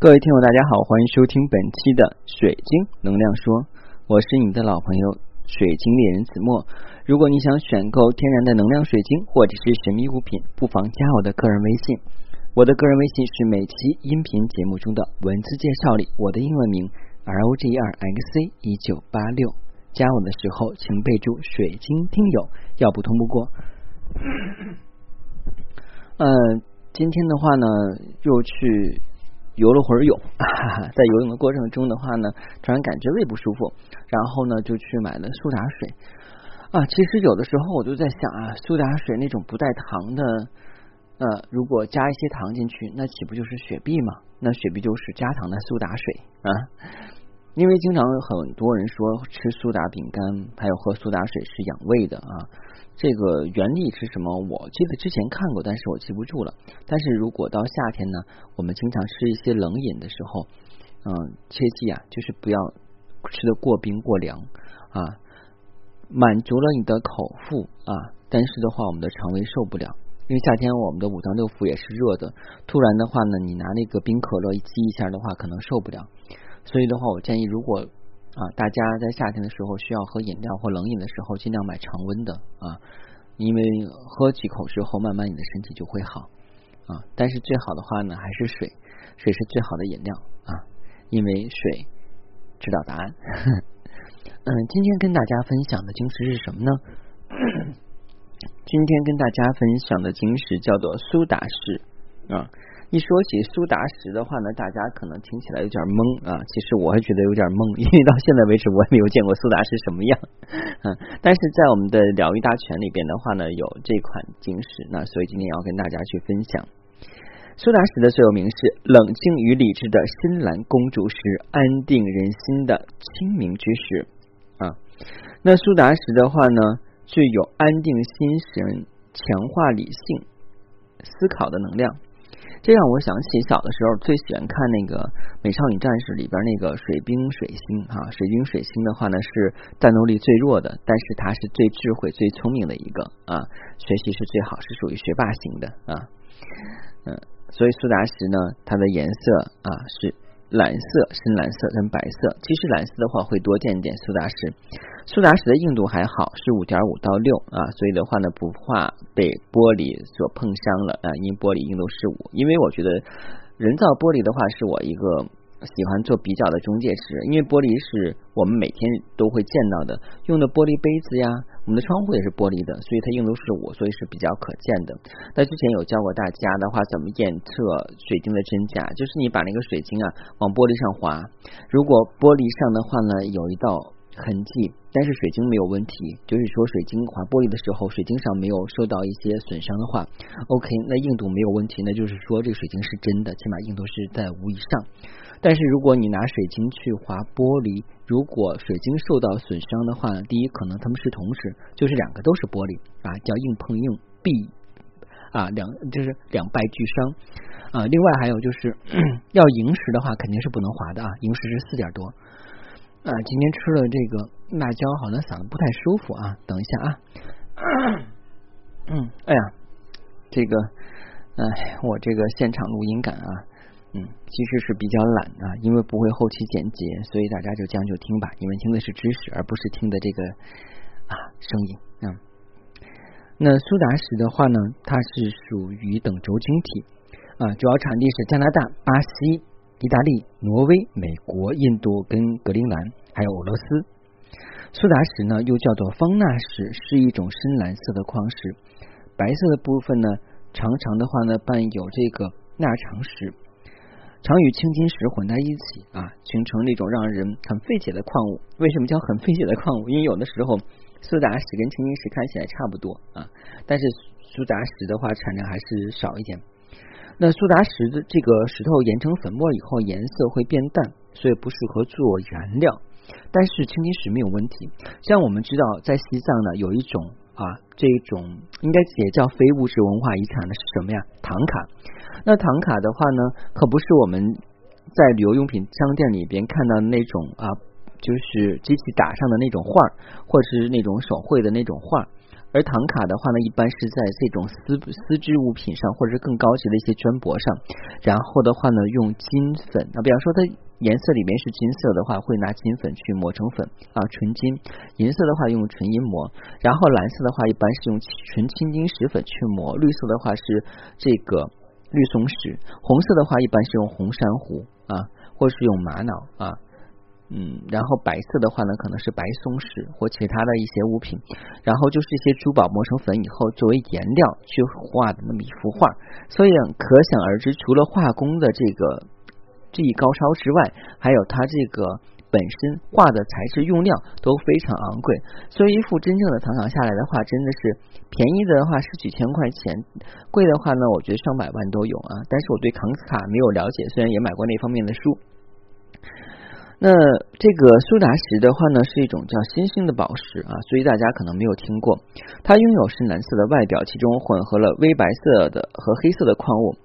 各位听友，大家好，欢迎收听本期的水晶能量说，我是你的老朋友水晶猎人子墨。如果你想选购天然的能量水晶或者是神秘物品，不妨加我的个人微信。我的个人微信是每期音频节目中的文字介绍里我的英文名 rogrxc 一九八六。加我的时候请备注水晶听友，要不通不过。嗯，今天的话呢，又去。游了会儿泳，在游泳的过程中的话呢，突然感觉胃不舒服，然后呢就去买了苏打水啊。其实有的时候我就在想啊，苏打水那种不带糖的，呃，如果加一些糖进去，那岂不就是雪碧吗？那雪碧就是加糖的苏打水啊。因为经常有很多人说吃苏打饼干还有喝苏打水是养胃的啊。这个原理是什么？我记得之前看过，但是我记不住了。但是如果到夏天呢，我们经常吃一些冷饮的时候，嗯，切记啊，就是不要吃的过冰过凉啊，满足了你的口腹啊，但是的话，我们的肠胃受不了。因为夏天我们的五脏六腑也是热的，突然的话呢，你拿那个冰可乐一激一下的话，可能受不了。所以的话，我建议如果。啊，大家在夏天的时候需要喝饮料或冷饮的时候，尽量买常温的啊，因为喝几口之后，慢慢你的身体就会好啊。但是最好的话呢，还是水，水是最好的饮料啊，因为水知道答案。嗯，今天跟大家分享的晶石是什么呢？今天跟大家分享的晶石叫做苏打石啊。一说起苏打石的话呢，大家可能听起来有点懵啊。其实我还觉得有点懵，因为到现在为止我也没有见过苏打石什么样。嗯，但是在我们的疗愈大全里边的话呢，有这款晶石，那所以今天要跟大家去分享苏打石的所有名是冷静与理智的深蓝公主石，安定人心的清明之石啊。那苏打石的话呢，具有安定心神、强化理性思考的能量。这让我想起小的时候最喜欢看那个《美少女战士》里边那个水冰水星哈，水冰水星的话呢是战斗力最弱的，但是它是最智慧、最聪明的一个啊，学习是最好，是属于学霸型的啊，嗯，所以苏打石呢，它的颜色啊是。蓝色、深蓝色跟白色，其实蓝色的话会多见一点苏打石。苏打石的硬度还好，是五点五到六啊，所以的话呢不怕被玻璃所碰伤了啊，因玻璃硬度是五。因为我觉得人造玻璃的话是我一个。喜欢做比较的中介师，因为玻璃是我们每天都会见到的，用的玻璃杯子呀，我们的窗户也是玻璃的，所以它硬度是五，所以是比较可见的。那之前有教过大家的话，怎么验测水晶的真假，就是你把那个水晶啊往玻璃上划，如果玻璃上的话呢有一道。痕迹，但是水晶没有问题，就是说水晶划玻璃的时候，水晶上没有受到一些损伤的话，OK，那硬度没有问题，那就是说这个水晶是真的，起码硬度是在五以上。但是如果你拿水晶去划玻璃，如果水晶受到损伤的话，第一可能他们是同时，就是两个都是玻璃啊，叫硬碰硬必啊两就是两败俱伤啊。另外还有就是 要萤石的话，肯定是不能划的啊，萤石是四点多。啊，今天吃了这个辣椒，好像嗓子不太舒服啊。等一下啊，嗯，哎呀，这个，哎，我这个现场录音感啊，嗯，其实是比较懒啊，因为不会后期剪辑，所以大家就将就听吧。你们听的是知识，而不是听的这个啊声音啊。那苏打石的话呢，它是属于等轴晶体啊，主要产地是加拿大、巴西。意大利、挪威、美国、印度跟格陵兰，还有俄罗斯。苏打石呢，又叫做方钠石，是一种深蓝色的矿石。白色的部分呢，常常的话呢，伴有这个钠长石，常与青金石混在一起啊，形成那种让人很费解的矿物。为什么叫很费解的矿物？因为有的时候苏打石跟青金石看起来差不多啊，但是苏打石的话产量还是少一点。那苏打石的这个石头研成粉末以后，颜色会变淡，所以不适合做原料。但是青金石没有问题。像我们知道，在西藏呢，有一种啊，这种应该也叫非物质文化遗产的是什么呀？唐卡。那唐卡的话呢，可不是我们在旅游用品商店里边看到的那种啊，就是机器打上的那种画或者是那种手绘的那种画而唐卡的话呢，一般是在这种丝丝织物品上，或者是更高级的一些绢帛上，然后的话呢，用金粉啊，比方说它颜色里面是金色的话，会拿金粉去磨成粉啊，纯金；银色的话用纯银磨，然后蓝色的话一般是用纯青金石粉去磨，绿色的话是这个绿松石，红色的话一般是用红珊瑚啊，或是用玛瑙啊。嗯，然后白色的话呢，可能是白松石或其他的一些物品，然后就是一些珠宝磨成粉以后作为颜料去画的那么一幅画，所以可想而知，除了画工的这个技艺高超之外，还有它这个本身画的材质用料都非常昂贵，所以一幅真正的唐卡下来的话，真的是便宜的话是几千块钱，贵的话呢，我觉得上百万都有啊。但是我对唐卡没有了解，虽然也买过那方面的书。那这个苏打石的话呢，是一种叫新兴的宝石啊，所以大家可能没有听过。它拥有深蓝色的外表，其中混合了微白色的和黑色的矿物。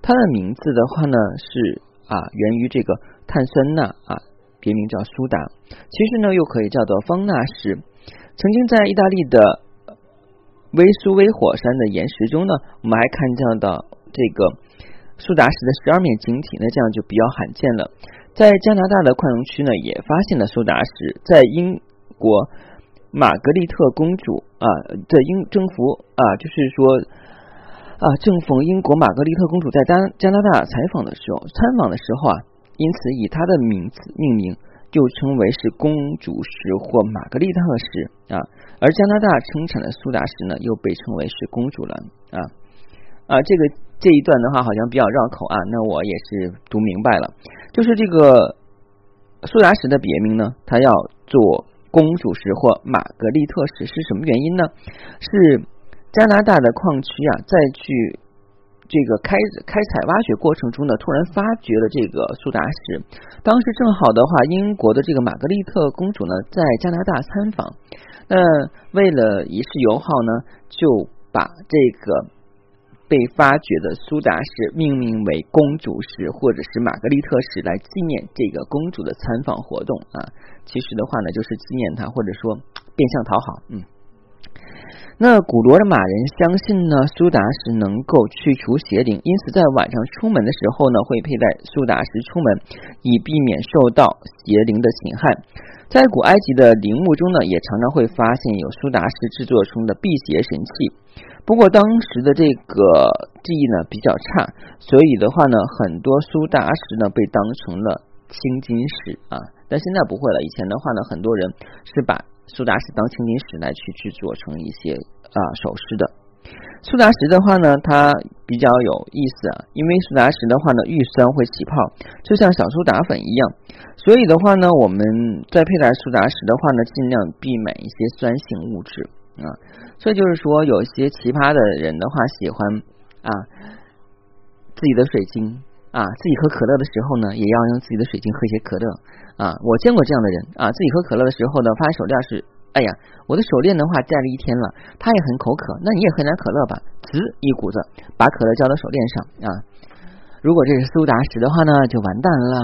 它的名字的话呢，是啊，源于这个碳酸钠啊，别名叫苏达。其实呢，又可以叫做方钠石。曾经在意大利的威苏威火山的岩石中呢，我们还看见到这个苏达石的十二面晶体，那这样就比较罕见了。在加拿大的宽容区呢，也发现了苏达石。在英国玛格丽特公主啊的英征服啊，就是说啊，正逢英国玛格丽特公主在加加拿大采访的时候，参访的时候啊，因此以她的名字命名，又称为是公主石或玛格丽特石啊。而加拿大生产的苏打石呢，又被称为是公主蓝啊啊，这个。这一段的话好像比较绕口啊，那我也是读明白了。就是这个苏打石的别名呢，它要做公主石或玛格丽特石，是什么原因呢？是加拿大的矿区啊，在去这个开开采挖掘过程中呢，突然发掘了这个苏打石。当时正好的话，英国的这个玛格丽特公主呢，在加拿大参访，那为了以示友好呢，就把这个。被发掘的苏打石命名为公主石或者是玛格丽特石，来纪念这个公主的参访活动啊。其实的话呢，就是纪念她，或者说变相讨好。嗯，那古罗马人相信呢，苏打石能够去除邪灵，因此在晚上出门的时候呢，会佩戴苏打石出门，以避免受到邪灵的侵害。在古埃及的陵墓中呢，也常常会发现有苏打石制作出的辟邪神器。不过当时的这个记忆呢比较差，所以的话呢，很多苏打石呢被当成了青金石啊。但现在不会了，以前的话呢，很多人是把苏打石当青金石来去制作成一些啊首饰的。苏打石的话呢，它比较有意思啊，因为苏打石的话呢，遇酸会起泡，就像小苏打粉一样。所以的话呢，我们在佩戴苏打石的话呢，尽量避免一些酸性物质。啊，所以就是说，有些奇葩的人的话，喜欢啊自己的水晶啊，自己喝可乐的时候呢，也要用自己的水晶喝一些可乐啊。我见过这样的人啊，自己喝可乐的时候呢，发现手链是，哎呀，我的手链的话戴了一天了，他也很口渴，那你也喝点可乐吧，滋一股子把可乐浇到手链上啊。如果这是苏打石的话呢，就完蛋了。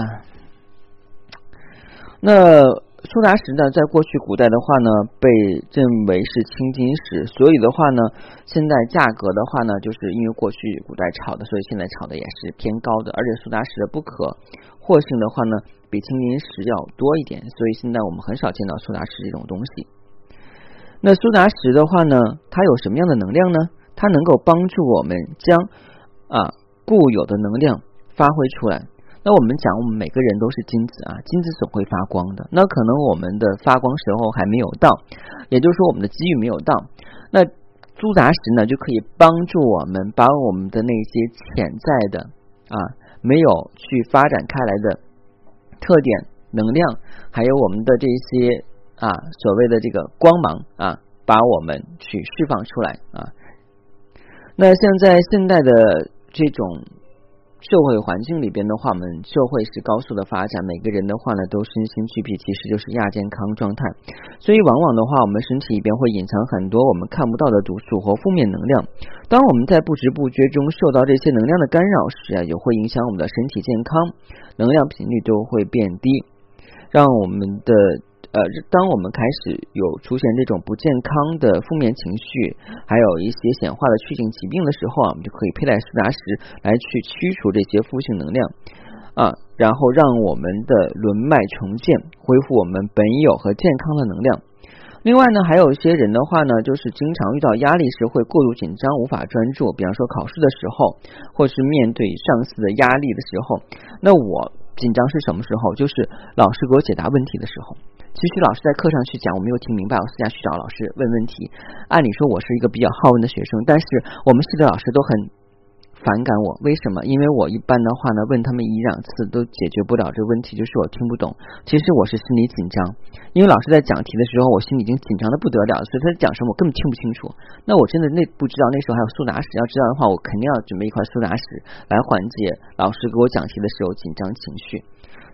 那。苏打石呢，在过去古代的话呢，被认为是青金石，所以的话呢，现在价格的话呢，就是因为过去古代炒的，所以现在炒的也是偏高的。而且苏打石的不可或性的话呢，比青金石要多一点，所以现在我们很少见到苏打石这种东西。那苏打石的话呢，它有什么样的能量呢？它能够帮助我们将啊固有的能量发挥出来。那我们讲，我们每个人都是金子啊，金子总会发光的。那可能我们的发光时候还没有到，也就是说我们的机遇没有到。那猪杂石呢，就可以帮助我们把我们的那些潜在的啊没有去发展开来的特点、能量，还有我们的这些啊所谓的这个光芒啊，把我们去释放出来啊。那像在现代的这种。社会环境里边的话，我们社会是高速的发展，每个人的话呢都身心俱疲，其实就是亚健康状态。所以往往的话，我们身体里边会隐藏很多我们看不到的毒素和负面能量。当我们在不知不觉中受到这些能量的干扰时啊，也会影响我们的身体健康，能量频率就会变低，让我们的呃，当我们开始有出现这种不健康的负面情绪，还有一些显化的去性疾病的时候啊，我们就可以佩戴苏打石来去驱除这些负性能量啊，然后让我们的轮脉重建，恢复我们本有和健康的能量。另外呢，还有一些人的话呢，就是经常遇到压力时会过度紧张，无法专注，比方说考试的时候，或是面对上司的压力的时候，那我紧张是什么时候？就是老师给我解答问题的时候。其实老师在课上去讲，我没有听明白，我私下去找老师问问题。按理说我是一个比较好问的学生，但是我们系的老师都很反感我。为什么？因为我一般的话呢，问他们一两次都解决不了这个问题，就是我听不懂。其实我是心里紧张，因为老师在讲题的时候，我心里已经紧张的不得了，所以他讲什么我根本听不清楚。那我真的那不知道那时候还有苏打石，要知道的话，我肯定要准备一块苏打石来缓解老师给我讲题的时候紧张情绪。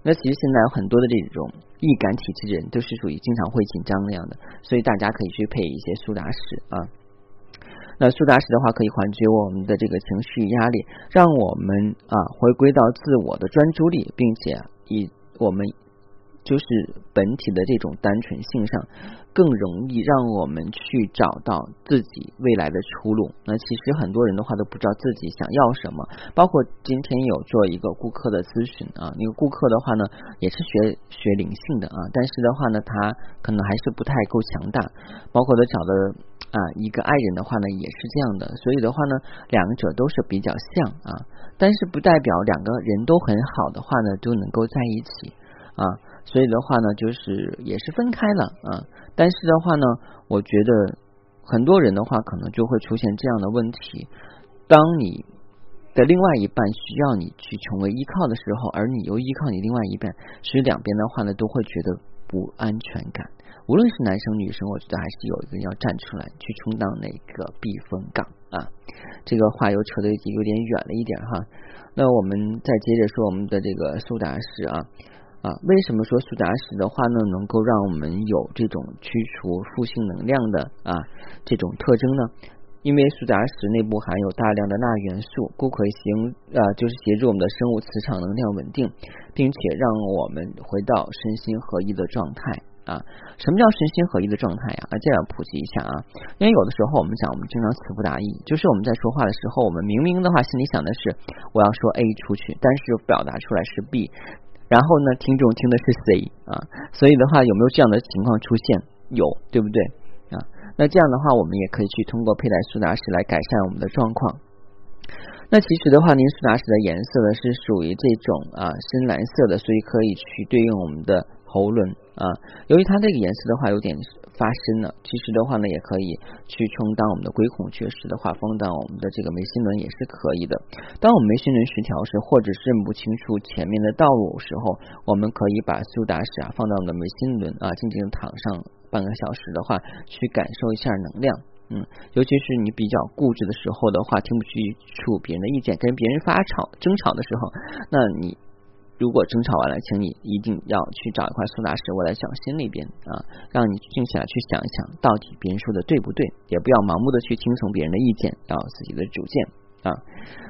那其实现在有很多的这种易感体质人，都是属于经常会紧张那样的，所以大家可以去配一些苏打石啊。那苏打石的话，可以缓解我们的这个情绪压力，让我们啊回归到自我的专注力，并且以我们。就是本体的这种单纯性上，更容易让我们去找到自己未来的出路。那其实很多人的话都不知道自己想要什么。包括今天有做一个顾客的咨询啊，那个顾客的话呢，也是学学灵性的啊，但是的话呢，他可能还是不太够强大。包括他找的啊一个爱人的话呢，也是这样的。所以的话呢，两者都是比较像啊，但是不代表两个人都很好的话呢，就能够在一起啊。所以的话呢，就是也是分开了啊。但是的话呢，我觉得很多人的话，可能就会出现这样的问题：当你的另外一半需要你去成为依靠的时候，而你又依靠你另外一半，所以两边的话呢，都会觉得不安全感。无论是男生女生，我觉得还是有一个要站出来去充当那个避风港啊。这个话又扯得有点远了一点哈。那我们再接着说我们的这个苏打石啊。啊，为什么说苏打石的话呢，能够让我们有这种驱除负性能量的啊这种特征呢？因为苏打石内部含有大量的钠元素，故可行啊，就是协助我们的生物磁场能量稳定，并且让我们回到身心合一的状态啊。什么叫身心合一的状态呀？啊，这样普及一下啊。因为有的时候我们讲，我们经常词不达意，就是我们在说话的时候，我们明明的话心里想的是我要说 A 出去，但是表达出来是 B。然后呢，听众听的是 C 啊，所以的话，有没有这样的情况出现？有，对不对啊？那这样的话，我们也可以去通过佩戴苏打石来改善我们的状况。那其实的话，您苏打石的颜色呢是属于这种啊深蓝色的，所以可以去对应我们的喉轮啊。由于它这个颜色的话有点。发深了，其实的话呢，也可以去充当我们的归孔雀石的话，放到我们的这个眉心轮也是可以的。当我们眉心轮失调时，或者是认不清楚前面的道路时候，我们可以把苏打石啊放到我们的眉心轮啊，静静躺上半个小时的话，去感受一下能量。嗯，尤其是你比较固执的时候的话，听不清楚别人的意见，跟别人发吵争吵的时候，那你。如果争吵完了，请你一定要去找一块苏打石握在脚心里边啊，让你静下来去想一想，到底别人说的对不对，也不要盲目的去听从别人的意见，要自己的主见啊。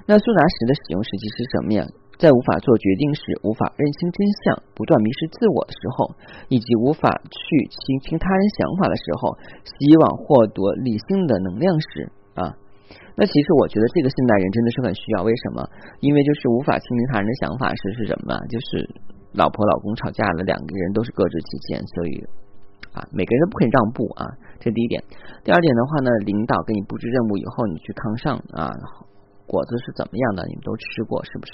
那苏打石的使用时机是什么呀？在无法做决定时，无法认清真相，不断迷失自我的时候，以及无法去倾听他人想法的时候，希望获得理性的能量时啊。那其实我觉得这个现代人真的是很需要，为什么？因为就是无法倾听他人的想法是是什么？就是老婆老公吵架了，两个人都是各执己见，所以啊，每个人都不肯让步啊，这第一点。第二点的话呢，领导给你布置任务以后，你去抗上啊，果子是怎么样的？你们都吃过是不是？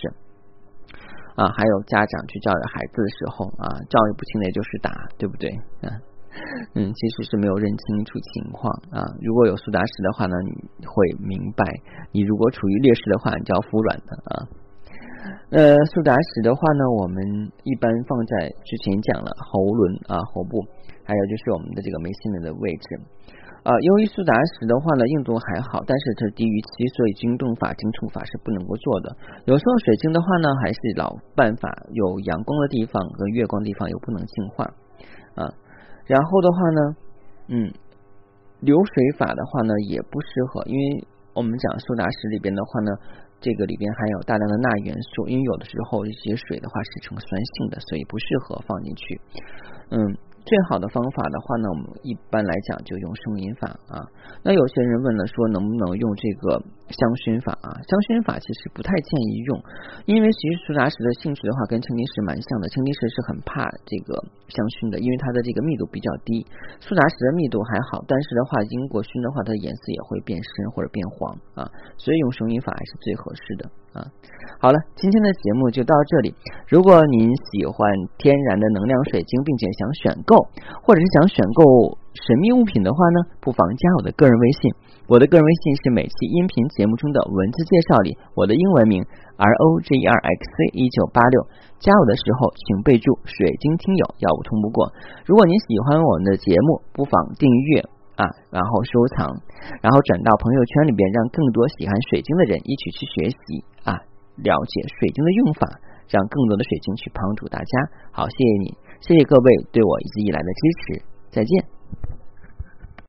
啊，还有家长去教育孩子的时候啊，教育不清的就是打，对不对？啊。嗯，其实是没有认清楚情况啊。如果有苏打石的话呢，你会明白，你如果处于劣势的话，你就要服软的啊。呃，苏打石的话呢，我们一般放在之前讲了喉轮啊、喉部，还有就是我们的这个眉心轮的位置啊。由于苏打石的话呢，硬度还好，但是它低于七，所以经动法、经触法是不能够做的。有时候水晶的话呢，还是老办法，有阳光的地方和月光的地方又不能净化啊。然后的话呢，嗯，流水法的话呢也不适合，因为我们讲苏打石里边的话呢，这个里边含有大量的钠元素，因为有的时候一些水的话是呈酸性的，所以不适合放进去。嗯，最好的方法的话呢，我们一般来讲就用声音法啊。那有些人问了说，能不能用这个香薰法啊？香薰法其实不太建议用，因为其实苏打石的性质的话跟青金石蛮像的，青金石是很怕这个香薰的，因为它的这个密度比较低，苏打石的密度还好，但是的话经过熏的话，它的颜色也会变深或者变黄啊，所以用声音法还是最合适的啊。好了，今天的节目就到这里。如果您喜欢天然的能量水晶，并且想选购，或者是想选购。神秘物品的话呢，不妨加我的个人微信。我的个人微信是每期音频节目中的文字介绍里我的英文名 R O G E R X C 一九八六。加我的时候请备注“水晶听友”，要不通不过。如果您喜欢我们的节目，不妨订阅啊，然后收藏，然后转到朋友圈里边，让更多喜欢水晶的人一起去学习，了解水晶的用法，让更多的水晶去帮助大家。好，谢谢你，谢谢各位对我一直以来的支持，再见。